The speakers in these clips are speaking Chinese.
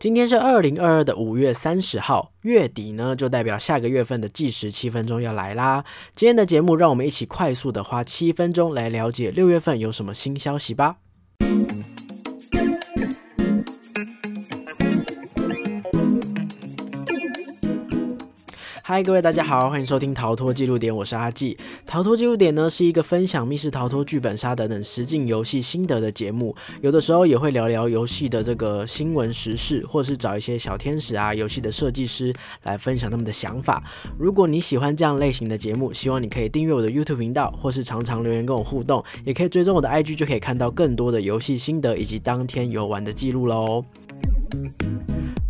今天是二零二二的五月三十号，月底呢就代表下个月份的计时七分钟要来啦。今天的节目，让我们一起快速的花七分钟来了解六月份有什么新消息吧。嗨，各位大家好，欢迎收听逃脱记录点，我是阿纪。逃脱记录点呢是一个分享密室逃脱、剧本杀等等实境游戏心得的节目，有的时候也会聊聊游戏的这个新闻时事，或是找一些小天使啊、游戏的设计师来分享他们的想法。如果你喜欢这样类型的节目，希望你可以订阅我的 YouTube 频道，或是常常留言跟我互动，也可以追踪我的 IG，就可以看到更多的游戏心得以及当天游玩的记录喽。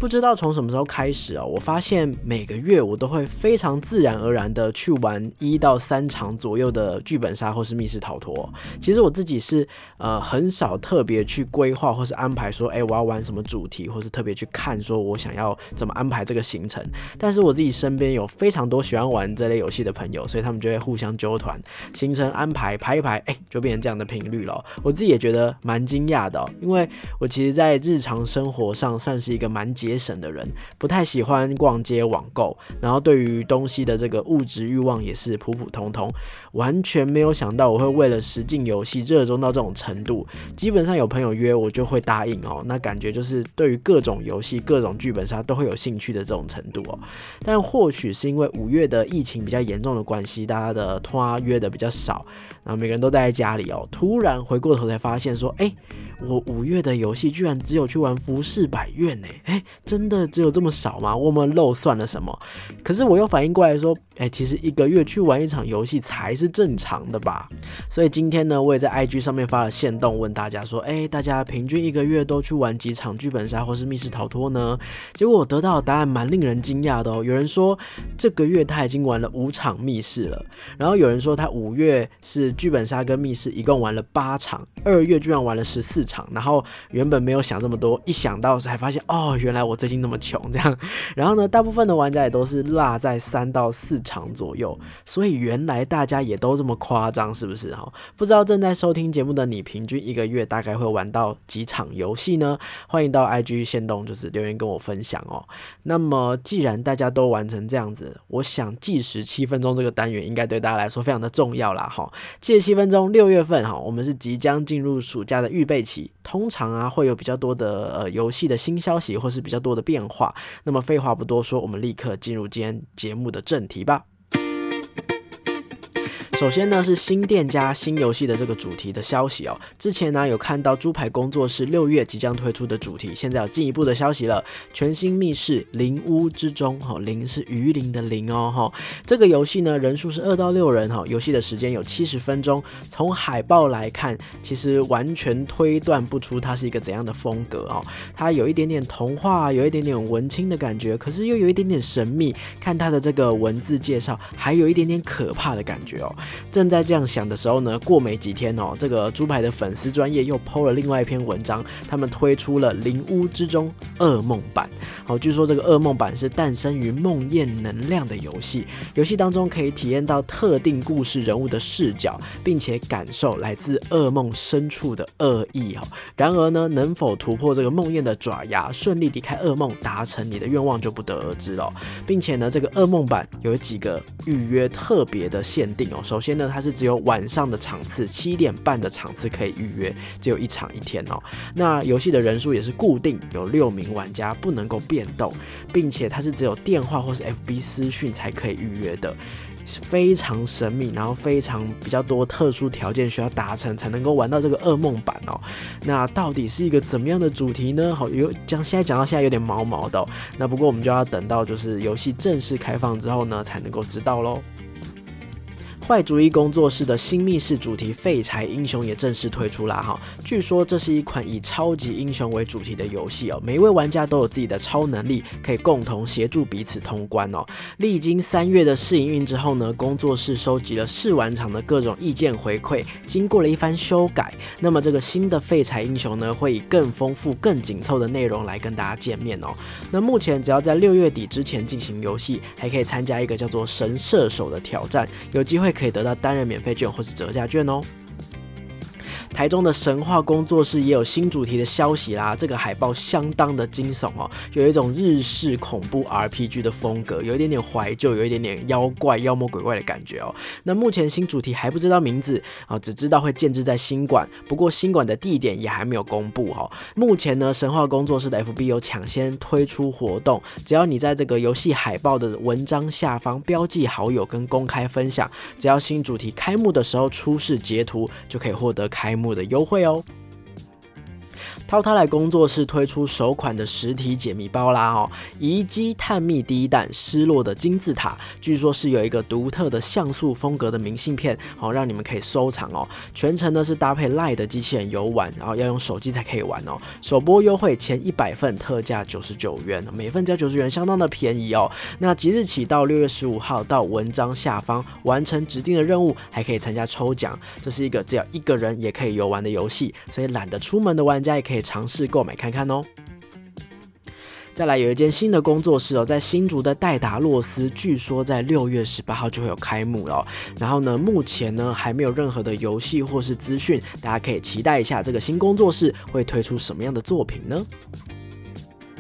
不知道从什么时候开始啊，我发现每个月我都会非常自然而然的去玩一到三场左右的剧本杀或是密室逃脱。其实我自己是呃很少特别去规划或是安排说，哎，我要玩什么主题，或是特别去看说我想要怎么安排这个行程。但是我自己身边有非常多喜欢玩这类游戏的朋友，所以他们就会互相揪团，行程安排排一排，哎，就变成这样的频率了。我自己也觉得蛮惊讶的，因为我其实在日常生活上算是一个蛮节。节省的人不太喜欢逛街网购，然后对于东西的这个物质欲望也是普普通通，完全没有想到我会为了实境游戏热衷到这种程度。基本上有朋友约我就会答应哦，那感觉就是对于各种游戏、各种剧本杀都会有兴趣的这种程度哦。但或许是因为五月的疫情比较严重的关系，大家的拖约的比较少，啊每个人都待在家里哦。突然回过头才发现说，哎。我五月的游戏居然只有去玩浮世百院呢？哎，真的只有这么少吗？我们漏算了什么？可是我又反应过来说，哎，其实一个月去玩一场游戏才是正常的吧？所以今天呢，我也在 IG 上面发了线动，问大家说，哎，大家平均一个月都去玩几场剧本杀或是密室逃脱呢？结果我得到的答案蛮令人惊讶的哦。有人说这个月他已经玩了五场密室了，然后有人说他五月是剧本杀跟密室一共玩了八场，二月居然玩了十四。场，然后原本没有想这么多，一想到才发现哦，原来我最近那么穷这样。然后呢，大部分的玩家也都是落在三到四场左右，所以原来大家也都这么夸张，是不是哈？不知道正在收听节目的你，平均一个月大概会玩到几场游戏呢？欢迎到 IG 线动就是留言跟我分享哦。那么既然大家都玩成这样子，我想计时七分钟这个单元应该对大家来说非常的重要啦哈。计时七分钟，六月份哈，我们是即将进入暑假的预备期。通常啊，会有比较多的呃游戏的新消息，或是比较多的变化。那么废话不多说，我们立刻进入今天节目的正题吧。首先呢是新店家新游戏的这个主题的消息哦。之前呢有看到猪排工作室六月即将推出的主题，现在有进一步的消息了。全新密室灵屋之中，哈，灵是鱼鳞的灵哦，哈。这个游戏呢人数是二到六人，哈，游戏的时间有七十分钟。从海报来看，其实完全推断不出它是一个怎样的风格哦。它有一点点童话，有一点点文青的感觉，可是又有一点点神秘。看它的这个文字介绍，还有一点点可怕的感觉哦。正在这样想的时候呢，过没几天哦，这个猪排的粉丝专业又 PO 了另外一篇文章，他们推出了《灵屋之中噩梦版》。好，据说这个噩梦版是诞生于梦魇能量的游戏，游戏当中可以体验到特定故事人物的视角，并且感受来自噩梦深处的恶意哦。然而呢，能否突破这个梦魇的爪牙，顺利离开噩梦，达成你的愿望就不得而知了。并且呢，这个噩梦版有几个预约特别的限定哦。首首先呢，它是只有晚上的场次，七点半的场次可以预约，只有一场一天哦。那游戏的人数也是固定，有六名玩家，不能够变动，并且它是只有电话或是 FB 私讯才可以预约的，非常神秘，然后非常比较多特殊条件需要达成才能够玩到这个噩梦版哦。那到底是一个怎么样的主题呢？好，有讲现在讲到现在有点毛毛的，那不过我们就要等到就是游戏正式开放之后呢，才能够知道喽。坏主意工作室的新密室主题《废柴英雄》也正式推出啦！哈，据说这是一款以超级英雄为主题的游戏哦。每一位玩家都有自己的超能力，可以共同协助彼此通关哦。历经三月的试营运之后呢，工作室收集了试玩场的各种意见回馈，经过了一番修改，那么这个新的《废柴英雄》呢，会以更丰富、更紧凑的内容来跟大家见面哦。那目前只要在六月底之前进行游戏，还可以参加一个叫做“神射手”的挑战，有机会。可以得到单人免费券或是折价券哦。台中的神话工作室也有新主题的消息啦。这个海报相当的惊悚哦，有一种日式恐怖 RPG 的风格，有一点点怀旧，有一点点妖怪、妖魔鬼怪的感觉哦。那目前新主题还不知道名字啊，只知道会建制在新馆，不过新馆的地点也还没有公布哈。目前呢，神话工作室的 FB 有抢先推出活动，只要你在这个游戏海报的文章下方标记好友跟公开分享，只要新主题开幕的时候出示截图，就可以获得开幕的优惠哦。涛涛来工作室推出首款的实体解密包啦哦，遗迹探秘第一弹失落的金字塔，据说是有一个独特的像素风格的明信片，好让你们可以收藏哦。全程呢是搭配 lie 的机器人游玩，然后要用手机才可以玩哦。首播优惠前一百份特价九十九元，每份只要九十元，相当的便宜哦。那即日起到六月十五号到文章下方完成指定的任务，还可以参加抽奖。这是一个只要一个人也可以游玩的游戏，所以懒得出门的玩家也可以。可以尝试购买看看哦。再来有一间新的工作室哦，在新竹的戴达洛斯，据说在六月十八号就会有开幕了。然后呢，目前呢还没有任何的游戏或是资讯，大家可以期待一下这个新工作室会推出什么样的作品呢？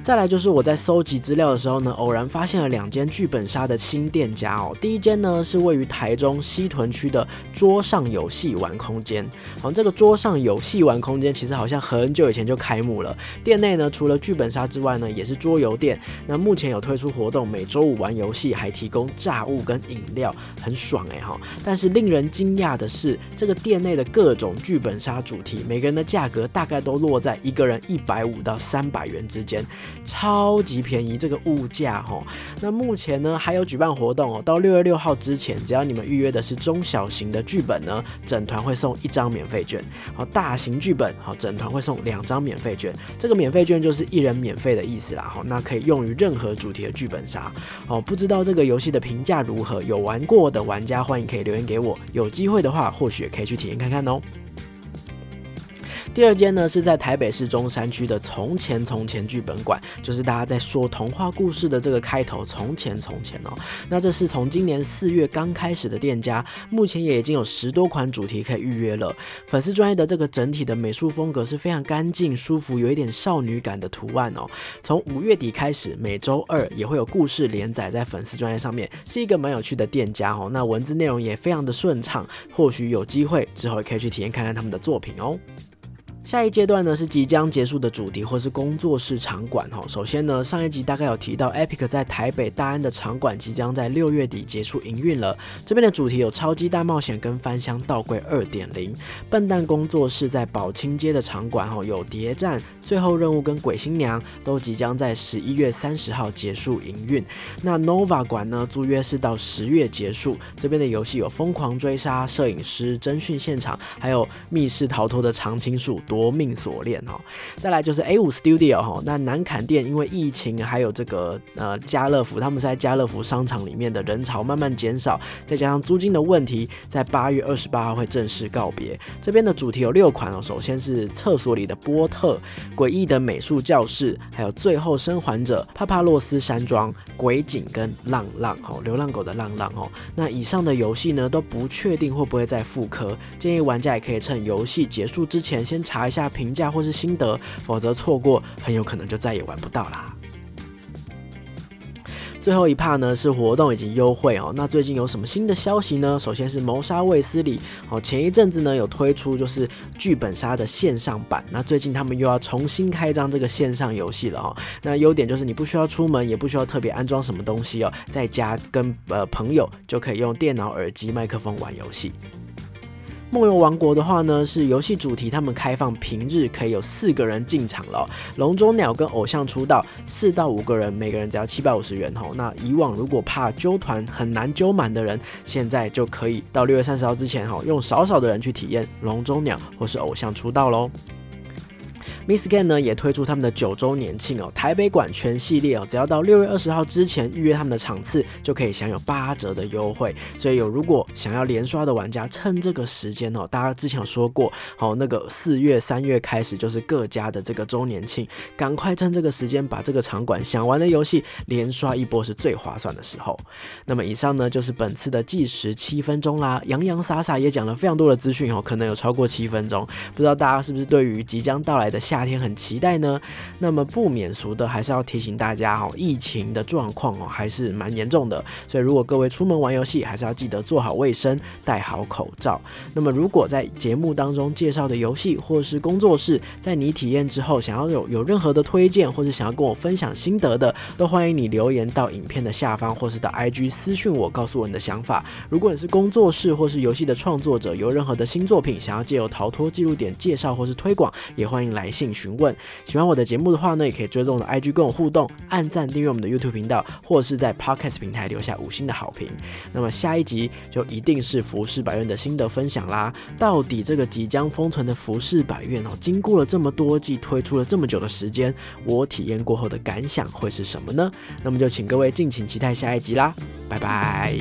再来就是我在搜集资料的时候呢，偶然发现了两间剧本杀的新店家哦。第一间呢是位于台中西屯区的桌上游戏玩空间。好，这个桌上游戏玩空间其实好像很久以前就开幕了。店内呢除了剧本杀之外呢，也是桌游店。那目前有推出活动，每周五玩游戏，还提供炸物跟饮料，很爽哎哈。但是令人惊讶的是，这个店内的各种剧本杀主题，每个人的价格大概都落在一个人一百五到三百元之间。超级便宜，这个物价哈。那目前呢还有举办活动哦，到六月六号之前，只要你们预约的是中小型的剧本呢，整团会送一张免费券。好，大型剧本好，整团会送两张免费券。这个免费券就是一人免费的意思啦。好，那可以用于任何主题的剧本杀。哦，不知道这个游戏的评价如何？有玩过的玩家欢迎可以留言给我。有机会的话，或许也可以去体验看看哦。第二间呢是在台北市中山区的从前从前剧本馆，就是大家在说童话故事的这个开头，从前从前哦。那这是从今年四月刚开始的店家，目前也已经有十多款主题可以预约了。粉丝专业的这个整体的美术风格是非常干净、舒服，有一点少女感的图案哦。从五月底开始，每周二也会有故事连载在粉丝专业上面，是一个蛮有趣的店家哦。那文字内容也非常的顺畅，或许有机会之后也可以去体验看看他们的作品哦。下一阶段呢是即将结束的主题或是工作室场馆哈。首先呢，上一集大概有提到，Epic 在台北大安的场馆即将在六月底结束营运了。这边的主题有超级大冒险跟翻箱倒柜二点零。笨蛋工作室在宝清街的场馆哈，有谍战、最后任务跟鬼新娘都即将在十一月三十号结束营运。那 Nova 馆呢，租约是到十月结束。这边的游戏有疯狂追杀、摄影师、侦讯现场，还有密室逃脱的常青树。夺命锁链哈，再来就是 A 五 Studio 哈，那南坎店因为疫情还有这个呃家乐福，他们在家乐福商场里面的人潮慢慢减少，再加上租金的问题，在八月二十八号会正式告别。这边的主题有六款哦，首先是厕所里的波特、诡异的美术教室，还有最后生还者、帕帕洛斯山庄、鬼井跟浪浪哦，流浪狗的浪浪哦。那以上的游戏呢都不确定会不会再复刻，建议玩家也可以趁游戏结束之前先查。查一下评价或是心得，否则错过很有可能就再也玩不到啦。最后一趴呢是活动以及优惠哦。那最近有什么新的消息呢？首先是谋杀卫斯理哦，前一阵子呢有推出就是剧本杀的线上版，那最近他们又要重新开张这个线上游戏了哦。那优点就是你不需要出门，也不需要特别安装什么东西哦，在家跟呃朋友就可以用电脑、耳机、麦克风玩游戏。梦游王国的话呢，是游戏主题，他们开放平日可以有四个人进场了。笼中鸟跟偶像出道，四到五个人，每个人只要七百五十元吼。那以往如果怕揪团很难揪满的人，现在就可以到六月三十号之前吼，用少少的人去体验笼中鸟或是偶像出道喽。Miss Gan 呢也推出他们的九周年庆哦，台北馆全系列哦，只要到六月二十号之前预约他们的场次，就可以享有八折的优惠。所以有如果想要连刷的玩家，趁这个时间哦，大家之前有说过，好那个四月、三月开始就是各家的这个周年庆，赶快趁这个时间把这个场馆想玩的游戏连刷一波是最划算的时候。那么以上呢就是本次的计时七分钟啦，洋洋洒洒也讲了非常多的资讯哦，可能有超过七分钟，不知道大家是不是对于即将到来的夏天很期待呢？那么不免俗的还是要提醒大家哦，疫情的状况哦还是蛮严重的，所以如果各位出门玩游戏，还是要记得做好卫生，戴好口罩。那么如果在节目当中介绍的游戏或是工作室，在你体验之后想要有有任何的推荐，或是想要跟我分享心得的，都欢迎你留言到影片的下方，或是到 IG 私讯我，告诉我你的想法。如果你是工作室或是游戏的创作者，有任何的新作品想要借由逃脱记录点介绍或是推广，也欢迎来信询问。喜欢我的节目的话呢，也可以追踪我的 IG 跟我互动，按赞订阅我们的 YouTube 频道，或是在 Podcast 平台留下五星的好评。那么下一集就一定是服饰百院的心得分享啦。到底这个即将封存的服饰百院哦，经过了这么多季，推出了这么久的时间，我体验过后的感想会是什么呢？那么就请各位敬请期待下一集啦，拜拜。